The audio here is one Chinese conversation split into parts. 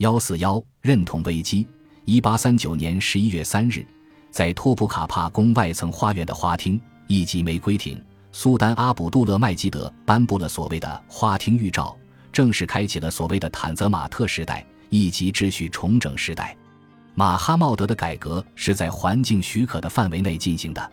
幺四幺认同危机。一八三九年十一月三日，在托普卡帕宫外层花园的花厅，一级玫瑰亭，苏丹阿卜杜勒麦吉德颁布了所谓的花厅预兆，正式开启了所谓的坦泽马特时代，一级秩序重整时代。马哈茂德的改革是在环境许可的范围内进行的，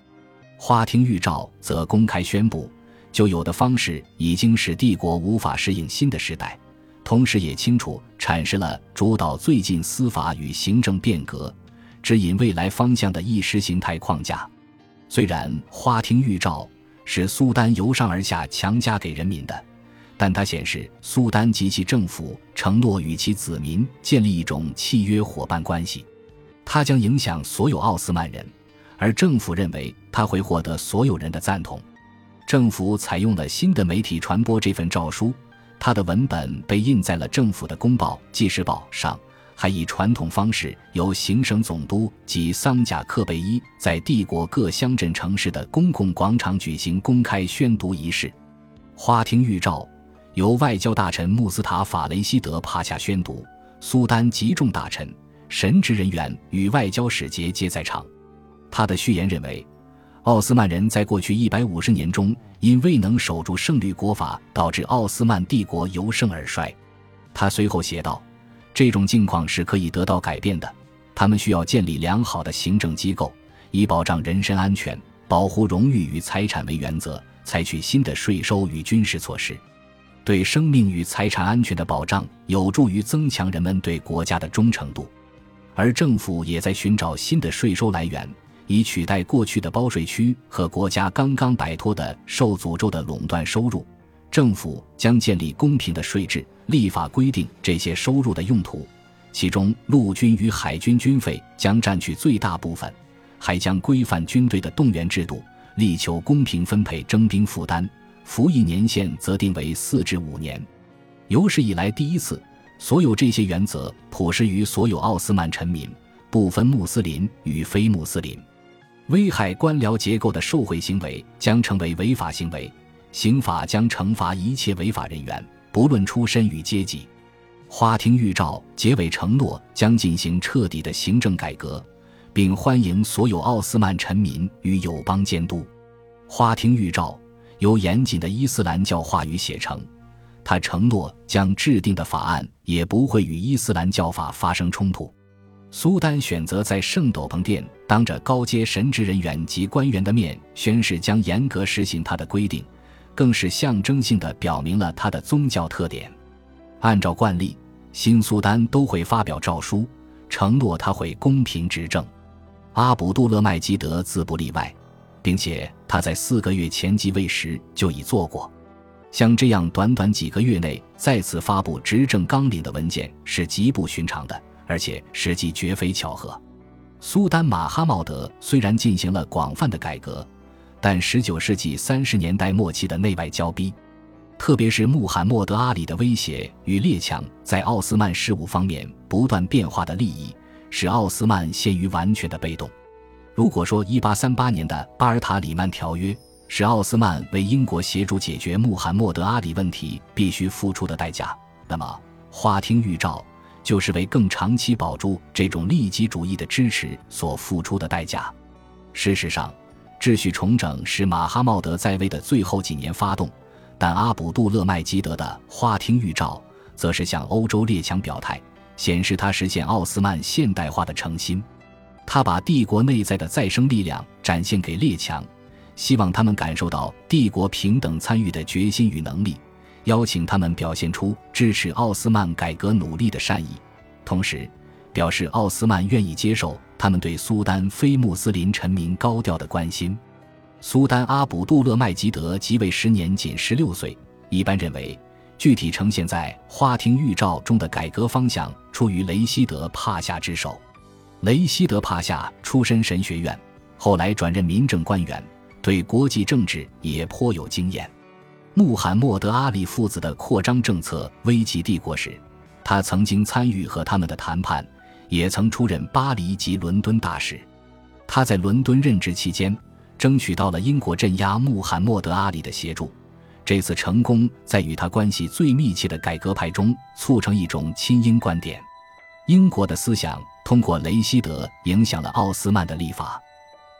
花厅预兆则公开宣布，旧有的方式已经使帝国无法适应新的时代。同时也清楚阐释了主导最近司法与行政变革、指引未来方向的意识形态框架。虽然花厅预兆是苏丹由上而下强加给人民的，但它显示苏丹及其政府承诺与其子民建立一种契约伙伴关系。它将影响所有奥斯曼人，而政府认为他会获得所有人的赞同。政府采用了新的媒体传播这份诏书。他的文本被印在了政府的公报《纪事报》上，还以传统方式由行省总督及桑贾克贝伊在帝国各乡镇城市的。公共广场举行公开宣读仪式。花厅预兆由外交大臣穆斯塔法雷希德帕夏宣读，苏丹集众大臣、神职人员与外交使节皆在场。他的。序言认为。奥斯曼人在过去一百五十年中，因未能守住圣律国法，导致奥斯曼帝国由盛而衰。他随后写道：“这种境况是可以得到改变的。他们需要建立良好的行政机构，以保障人身安全、保护荣誉与财产为原则，采取新的税收与军事措施。对生命与财产安全的保障有助于增强人们对国家的忠诚度，而政府也在寻找新的税收来源。”以取代过去的包税区和国家刚刚摆脱的受诅咒的垄断收入，政府将建立公平的税制，立法规定这些收入的用途，其中陆军与海军军费将占据最大部分，还将规范军队的动员制度，力求公平分配征兵负担，服役年限则定为四至五年。有史以来第一次，所有这些原则普施于所有奥斯曼臣民，不分穆斯林与非穆斯林。危害官僚结构的受贿行为将成为违法行为，刑法将惩罚一切违法人员，不论出身与阶级。花厅预兆结尾承诺将进行彻底的行政改革，并欢迎所有奥斯曼臣民与友邦监督。花厅预兆由严谨的伊斯兰教话语写成，他承诺将制定的法案也不会与伊斯兰教法发生冲突。苏丹选择在圣斗篷殿当着高阶神职人员及官员的面宣誓，将严格实行他的规定，更是象征性的表明了他的宗教特点。按照惯例，新苏丹都会发表诏书，承诺他会公平执政。阿卜杜勒麦基德自不例外，并且他在四个月前即位时就已做过。像这样短短几个月内再次发布执政纲领的文件是极不寻常的。而且实际绝非巧合。苏丹马哈茂德虽然进行了广泛的改革，但19世纪30年代末期的内外交逼，特别是穆罕默德阿里的威胁与列强在奥斯曼事务方面不断变化的利益，使奥斯曼陷于完全的被动。如果说1838年的巴尔塔里曼条约是奥斯曼为英国协助解决穆罕默德阿里问题必须付出的代价，那么花厅预兆。就是为更长期保住这种利己主义的支持所付出的代价。事实上，秩序重整是马哈茂德在位的最后几年发动，但阿卜杜勒麦基德的花厅预兆则是向欧洲列强表态，显示他实现奥斯曼现代化的诚心。他把帝国内在的再生力量展现给列强，希望他们感受到帝国平等参与的决心与能力。邀请他们表现出支持奥斯曼改革努力的善意，同时表示奥斯曼愿意接受他们对苏丹非穆斯林臣民高调的关心。苏丹阿卜杜勒麦吉德即位时年仅十六岁。一般认为，具体呈现在花厅预兆中的改革方向出于雷希德帕夏之手。雷希德帕夏出身神学院，后来转任民政官员，对国际政治也颇有经验。穆罕默德阿里父子的扩张政策危及帝国时，他曾经参与和他们的谈判，也曾出任巴黎及伦敦大使。他在伦敦任职期间，争取到了英国镇压穆罕默德阿里的协助。这次成功在与他关系最密切的改革派中促成一种亲英观点。英国的思想通过雷希德影响了奥斯曼的立法，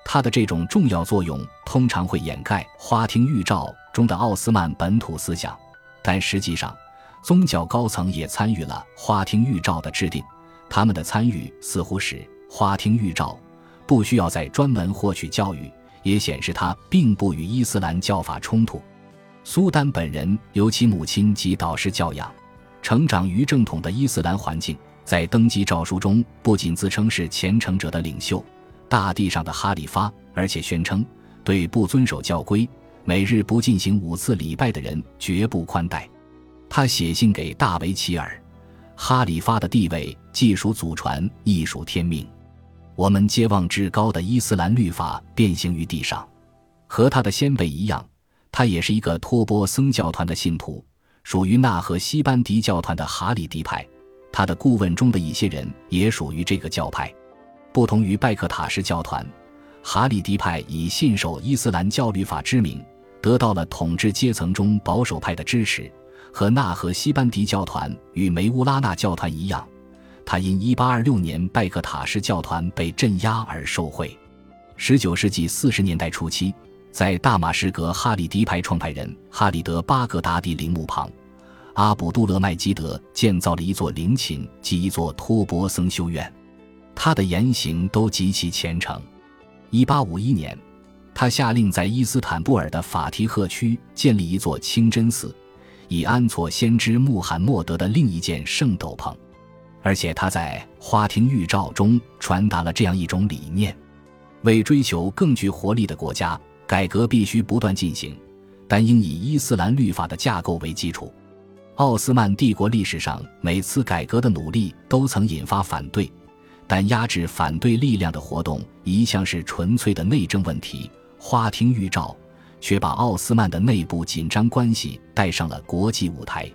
他的这种重要作用通常会掩盖《花厅预兆》中的奥斯曼本土思想，但实际上，宗教高层也参与了《花厅预兆》的制定。他们的参与似乎使《花厅预兆》不需要再专门获取教育，也显示他并不与伊斯兰教法冲突。苏丹本人由其母亲及导师教养，成长于正统的伊斯兰环境。在登基诏书中，不仅自称是虔诚者的领袖、大地上的哈里发，而且宣称对不遵守教规、每日不进行五次礼拜的人绝不宽待。他写信给大维齐尔，哈里发的地位既属祖传，亦属天命。我们皆望至高的伊斯兰律法变形于地上。和他的先辈一样，他也是一个托钵僧教团的信徒，属于纳和西班迪教团的哈里迪派。他的顾问中的一些人也属于这个教派，不同于拜克塔什教团，哈里迪派以信守伊斯兰教律法之名，得到了统治阶层中保守派的支持。和纳和西班迪教团与梅乌拉纳教团一样，他因1826年拜克塔什教团被镇压而受贿。19世纪40年代初期，在大马士革哈里迪派创派人哈里德·巴格达迪陵墓旁。阿卜杜勒麦基德建造了一座陵寝及一座托钵僧修院，他的言行都极其虔诚。1851年，他下令在伊斯坦布尔的法提赫区建立一座清真寺，以安措先知穆罕默德的另一件圣斗篷。而且他在花厅预兆中传达了这样一种理念：为追求更具活力的国家，改革必须不断进行，但应以伊斯兰律法的架构为基础。奥斯曼帝国历史上每次改革的努力都曾引发反对，但压制反对力量的活动一向是纯粹的内政问题。花厅预兆却把奥斯曼的内部紧张关系带上了国际舞台。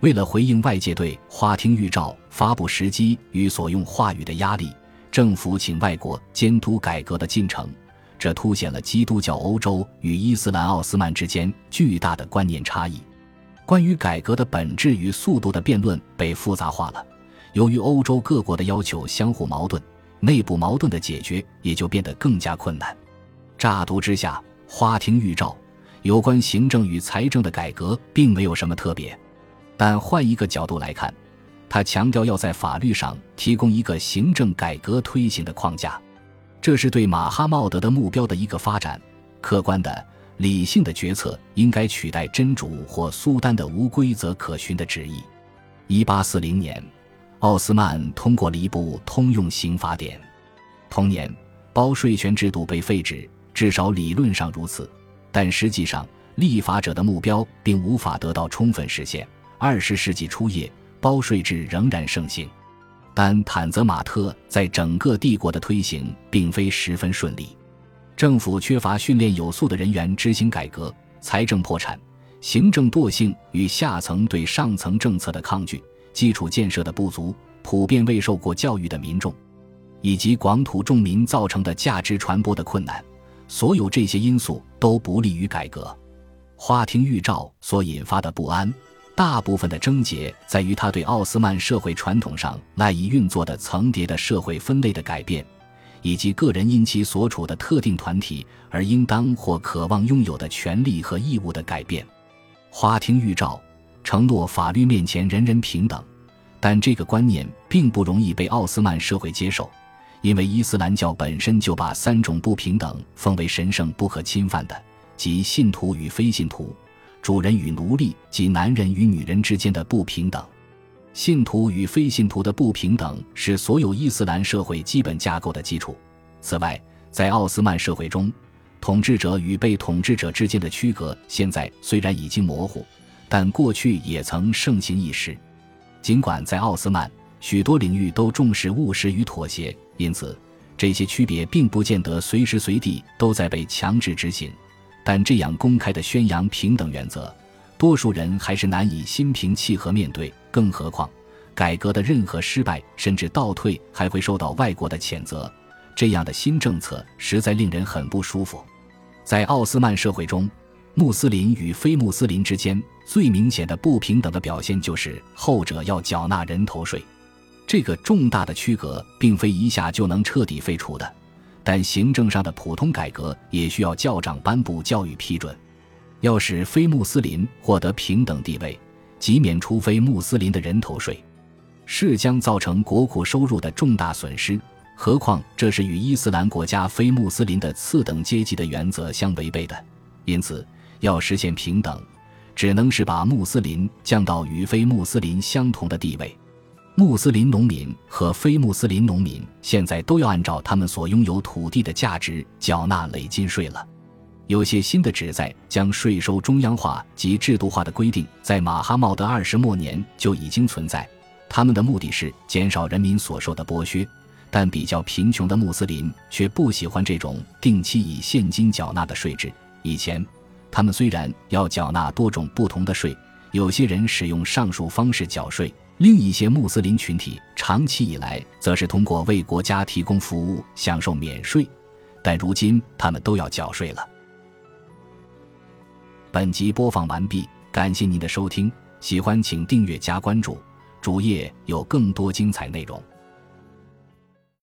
为了回应外界对花厅预兆发布时机与所用话语的压力，政府请外国监督改革的进程，这凸显了基督教欧洲与伊斯兰奥斯曼之间巨大的观念差异。关于改革的本质与速度的辩论被复杂化了。由于欧洲各国的要求相互矛盾，内部矛盾的解决也就变得更加困难。乍读之下，花厅预兆有关行政与财政的改革并没有什么特别，但换一个角度来看，他强调要在法律上提供一个行政改革推行的框架，这是对马哈茂德的目标的一个发展。客观的。理性的决策应该取代真主或苏丹的无规则可循的旨意。一八四零年，奥斯曼通过了一部通用刑法典。同年，包税权制度被废止，至少理论上如此，但实际上立法者的目标并无法得到充分实现。二十世纪初叶，包税制仍然盛行，但坦泽马特在整个帝国的推行并非十分顺利。政府缺乏训练有素的人员执行改革，财政破产，行政惰性与下层对上层政策的抗拒，基础建设的不足，普遍未受过教育的民众，以及广土众民造成的价值传播的困难，所有这些因素都不利于改革。花厅预兆所引发的不安，大部分的症结在于他对奥斯曼社会传统上赖以运作的层叠的社会分类的改变。以及个人因其所处的特定团体而应当或渴望拥有的权利和义务的改变。花厅预兆承诺法律面前人人平等，但这个观念并不容易被奥斯曼社会接受，因为伊斯兰教本身就把三种不平等奉为神圣不可侵犯的，即信徒与非信徒、主人与奴隶及男人与女人之间的不平等。信徒与非信徒的不平等是所有伊斯兰社会基本架构的基础。此外，在奥斯曼社会中，统治者与被统治者之间的区隔现在虽然已经模糊，但过去也曾盛行一时。尽管在奥斯曼许多领域都重视务实与妥协，因此这些区别并不见得随时随地都在被强制执行，但这样公开的宣扬平等原则。多数人还是难以心平气和面对，更何况改革的任何失败甚至倒退还会受到外国的谴责。这样的新政策实在令人很不舒服。在奥斯曼社会中，穆斯林与非穆斯林之间最明显的不平等的表现就是后者要缴纳人头税。这个重大的区隔并非一下就能彻底废除的，但行政上的普通改革也需要教长颁布教育批准。要使非穆斯林获得平等地位，即免除非穆斯林的人头税，是将造成国库收入的重大损失。何况这是与伊斯兰国家非穆斯林的次等阶级的原则相违背的。因此，要实现平等，只能是把穆斯林降到与非穆斯林相同的地位。穆斯林农民和非穆斯林农民现在都要按照他们所拥有土地的价值缴纳累进税了。有些新的旨在将税收中央化及制度化的规定，在马哈茂德二世末年就已经存在。他们的目的是减少人民所受的剥削，但比较贫穷的穆斯林却不喜欢这种定期以现金缴纳的税制。以前，他们虽然要缴纳多种不同的税，有些人使用上述方式缴税，另一些穆斯林群体长期以来则是通过为国家提供服务享受免税，但如今他们都要缴税了。本集播放完毕，感谢您的收听，喜欢请订阅加关注，主页有更多精彩内容。